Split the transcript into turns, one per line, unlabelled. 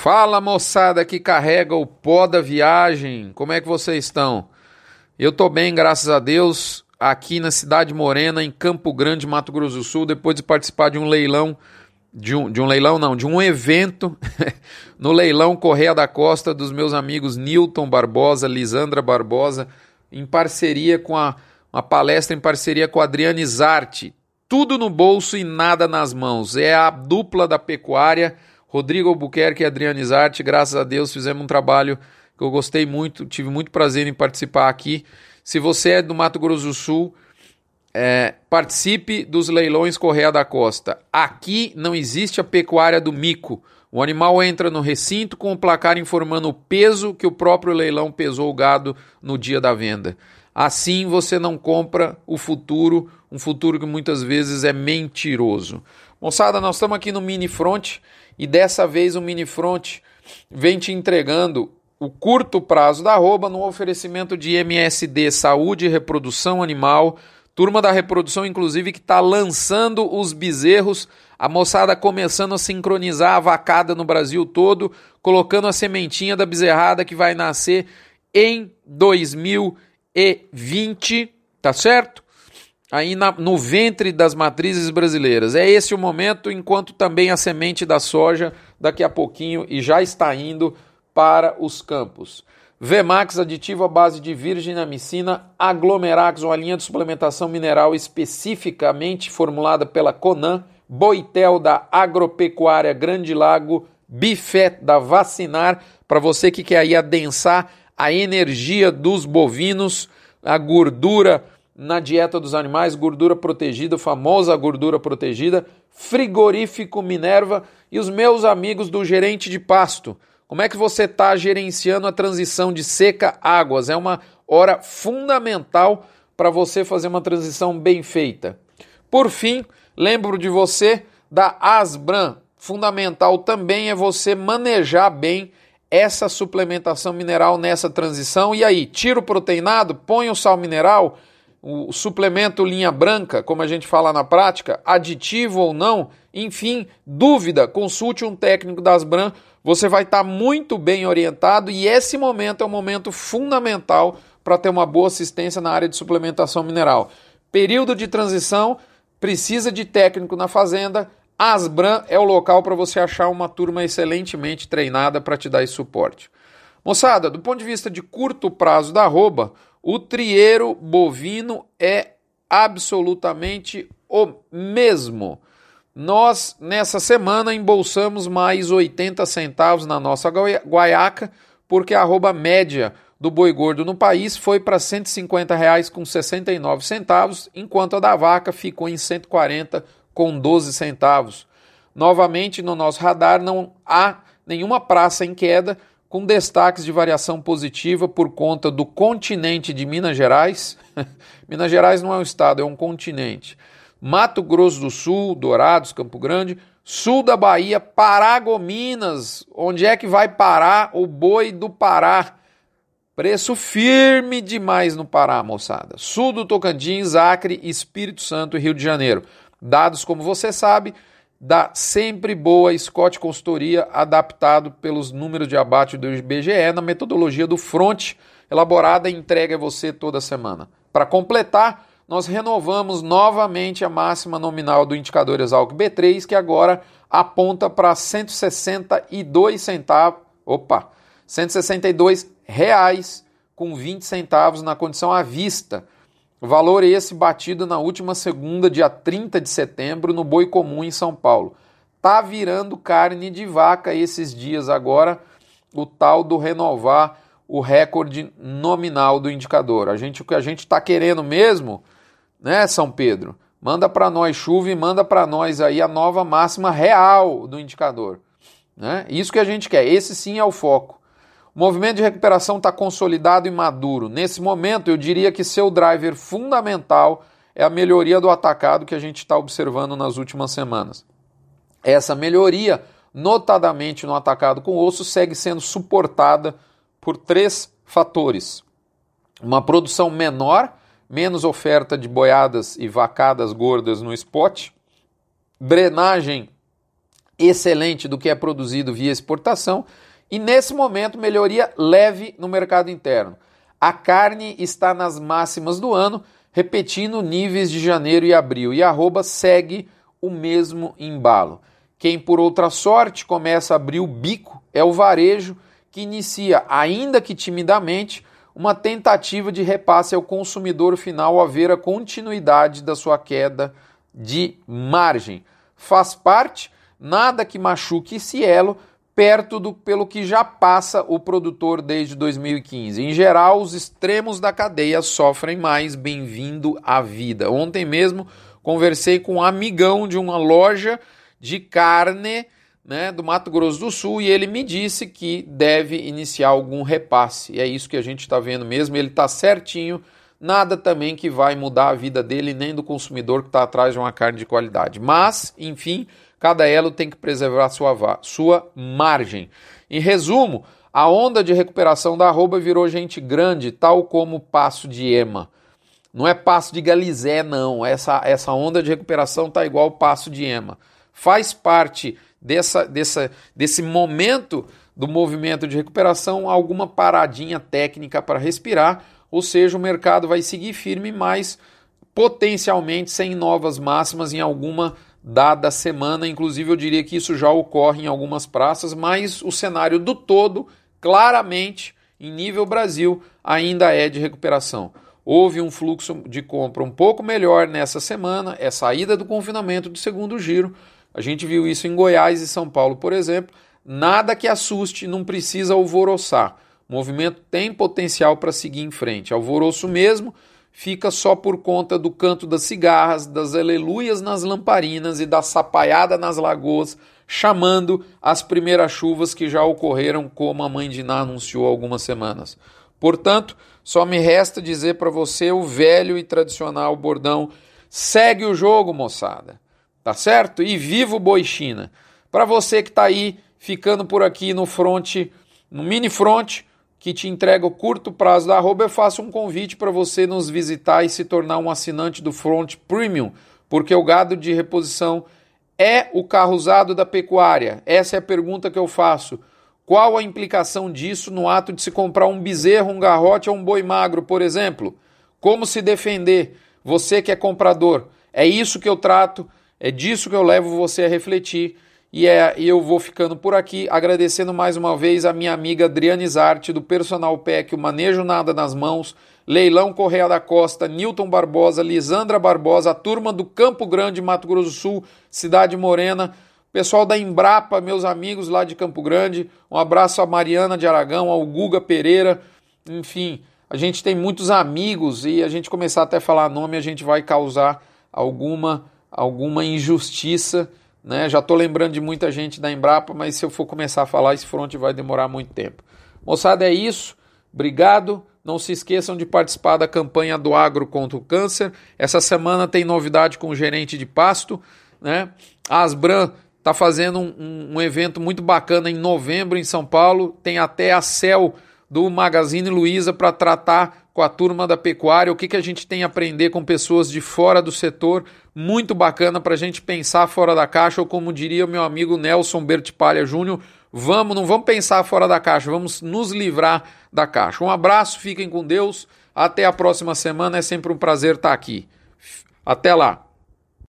Fala moçada que carrega o pó da viagem, como é que vocês estão? Eu tô bem, graças a Deus, aqui na cidade morena, em Campo Grande, Mato Grosso do Sul, depois de participar de um leilão, de um, de um leilão não, de um evento no leilão Correia da Costa dos meus amigos Newton Barbosa, Lisandra Barbosa, em parceria com a uma palestra em parceria com a Adriane Zarte. Tudo no bolso e nada nas mãos. É a dupla da pecuária Rodrigo Albuquerque e Adriane Zarte, graças a Deus, fizemos um trabalho que eu gostei muito, tive muito prazer em participar aqui. Se você é do Mato Grosso do Sul, é, participe dos leilões Correia da Costa. Aqui não existe a pecuária do mico. O animal entra no recinto com o placar informando o peso que o próprio leilão pesou o gado no dia da venda. Assim você não compra o futuro, um futuro que muitas vezes é mentiroso. Moçada, nós estamos aqui no Mini Front e dessa vez o Mini Front vem te entregando o curto prazo da arroba no oferecimento de MSD Saúde e Reprodução Animal. Turma da reprodução, inclusive, que está lançando os bezerros, a moçada começando a sincronizar a vacada no Brasil todo, colocando a sementinha da bezerrada que vai nascer em 2020, tá certo? Aí na, no ventre das matrizes brasileiras. É esse o momento, enquanto também a semente da soja daqui a pouquinho e já está indo para os campos. Vemax, aditivo à base de virginamicina, Aglomerax, uma linha de suplementação mineral especificamente formulada pela Conan, Boitel da Agropecuária Grande Lago, Bifet da Vacinar, para você que quer aí adensar a energia dos bovinos, a gordura na dieta dos animais, gordura protegida, famosa gordura protegida, frigorífico Minerva e os meus amigos do gerente de pasto. Como é que você está gerenciando a transição de seca águas? É uma hora fundamental para você fazer uma transição bem feita. Por fim, lembro de você da Asbran. Fundamental também é você manejar bem essa suplementação mineral nessa transição. E aí, tira o proteinado, põe o sal mineral, o suplemento linha branca, como a gente fala na prática, aditivo ou não, enfim, dúvida, consulte um técnico das Bran, você vai estar tá muito bem orientado e esse momento é um momento fundamental para ter uma boa assistência na área de suplementação mineral. Período de transição, precisa de técnico na fazenda, Asbran é o local para você achar uma turma excelentemente treinada para te dar esse suporte. Moçada, do ponto de vista de curto prazo da arroba, o trieiro bovino é absolutamente o mesmo. Nós, nessa semana, embolsamos mais 80 centavos na nossa guaiaca, porque a arroba média do boi gordo no país foi para 150 reais com 69 centavos, enquanto a da vaca ficou em 140 com 12 centavos. Novamente, no nosso radar não há nenhuma praça em queda, com destaques de variação positiva por conta do continente de Minas Gerais. Minas Gerais não é um estado, é um continente. Mato Grosso do Sul, Dourados, Campo Grande, sul da Bahia, Paragominas, onde é que vai parar o boi do Pará? Preço firme demais no Pará, moçada. Sul do Tocantins, Acre, Espírito Santo e Rio de Janeiro. Dados, como você sabe, da sempre boa Scott Consultoria, adaptado pelos números de abate do IBGE na metodologia do Front, elaborada e entregue a você toda semana. Para completar, nós renovamos novamente a máxima nominal do indicador Exalc B3, que agora aponta para 162 centavos, opa, 162 reais com 20 centavos na condição à vista Valor esse batido na última segunda, dia 30 de setembro, no Boi Comum em São Paulo. Tá virando carne de vaca esses dias agora, o tal do renovar o recorde nominal do indicador. A gente o que a gente está querendo mesmo, né, São Pedro? Manda para nós chuva e manda para nós aí a nova máxima real do indicador, né? Isso que a gente quer. Esse sim é o foco. O movimento de recuperação está consolidado e maduro. Nesse momento, eu diria que seu driver fundamental é a melhoria do atacado que a gente está observando nas últimas semanas. Essa melhoria, notadamente no atacado com osso, segue sendo suportada por três fatores: uma produção menor, menos oferta de boiadas e vacadas gordas no spot, drenagem excelente do que é produzido via exportação e nesse momento melhoria leve no mercado interno. A carne está nas máximas do ano, repetindo níveis de janeiro e abril, e arroba segue o mesmo embalo. Quem, por outra sorte, começa a abrir o bico é o varejo, que inicia, ainda que timidamente, uma tentativa de repasse ao consumidor final a ver a continuidade da sua queda de margem. Faz parte, nada que machuque esse elo, perto do pelo que já passa o produtor desde 2015. Em geral, os extremos da cadeia sofrem mais. Bem-vindo à vida. Ontem mesmo conversei com um amigão de uma loja de carne né, do Mato Grosso do Sul e ele me disse que deve iniciar algum repasse. E é isso que a gente está vendo mesmo. Ele está certinho. Nada também que vai mudar a vida dele nem do consumidor que está atrás de uma carne de qualidade. Mas, enfim, cada elo tem que preservar sua, sua margem. Em resumo, a onda de recuperação da arroba virou gente grande, tal como o passo de Ema. Não é passo de Galizé, não. Essa, essa onda de recuperação tá igual o passo de Ema. Faz parte dessa, dessa, desse momento do movimento de recuperação alguma paradinha técnica para respirar, ou seja, o mercado vai seguir firme, mas potencialmente sem novas máximas em alguma dada semana. Inclusive, eu diria que isso já ocorre em algumas praças, mas o cenário do todo, claramente, em nível Brasil, ainda é de recuperação. Houve um fluxo de compra um pouco melhor nessa semana, é saída do confinamento do segundo giro. A gente viu isso em Goiás e São Paulo, por exemplo. Nada que assuste, não precisa alvoroçar. O movimento tem potencial para seguir em frente. Alvoroço mesmo fica só por conta do canto das cigarras, das aleluias nas lamparinas e da sapaiada nas lagoas, chamando as primeiras chuvas que já ocorreram, como a mãe de Ná anunciou algumas semanas. Portanto, só me resta dizer para você o velho e tradicional bordão: segue o jogo, moçada. Tá certo? E viva o Boi China. Para você que está aí ficando por aqui no front, no mini front, que te entrega o curto prazo da arroba, eu faço um convite para você nos visitar e se tornar um assinante do Front Premium, porque o gado de reposição é o carro usado da pecuária. Essa é a pergunta que eu faço. Qual a implicação disso no ato de se comprar um bezerro, um garrote ou um boi magro, por exemplo? Como se defender? Você que é comprador. É isso que eu trato, é disso que eu levo você a refletir e, é, eu vou ficando por aqui, agradecendo mais uma vez a minha amiga Adriane Zarte, do Personal Pack, o Manejo Nada nas Mãos, Leilão Correia da Costa, Newton Barbosa, Lisandra Barbosa, a turma do Campo Grande, Mato Grosso do Sul, Cidade Morena, pessoal da Embrapa, meus amigos lá de Campo Grande, um abraço a Mariana de Aragão, ao Guga Pereira, enfim, a gente tem muitos amigos e a gente começar até a falar nome, a gente vai causar alguma, alguma injustiça né? Já estou lembrando de muita gente da Embrapa, mas se eu for começar a falar, esse front vai demorar muito tempo. Moçada, é isso. Obrigado. Não se esqueçam de participar da campanha do Agro contra o Câncer. Essa semana tem novidade com o gerente de pasto. Né? A Asbran está fazendo um, um, um, evento muito bacana em novembro em São Paulo. Tem até a CEL do Magazine Luiza para tratar com a turma da pecuária, o que, que a gente tem a aprender com pessoas de fora do setor, muito bacana para a gente pensar fora da caixa, ou como diria o meu amigo Nelson Bertipalha Júnior, vamos, não vamos pensar fora da caixa, vamos nos livrar da caixa. Um abraço, fiquem com Deus, até a próxima semana, é sempre um prazer estar aqui. Até lá!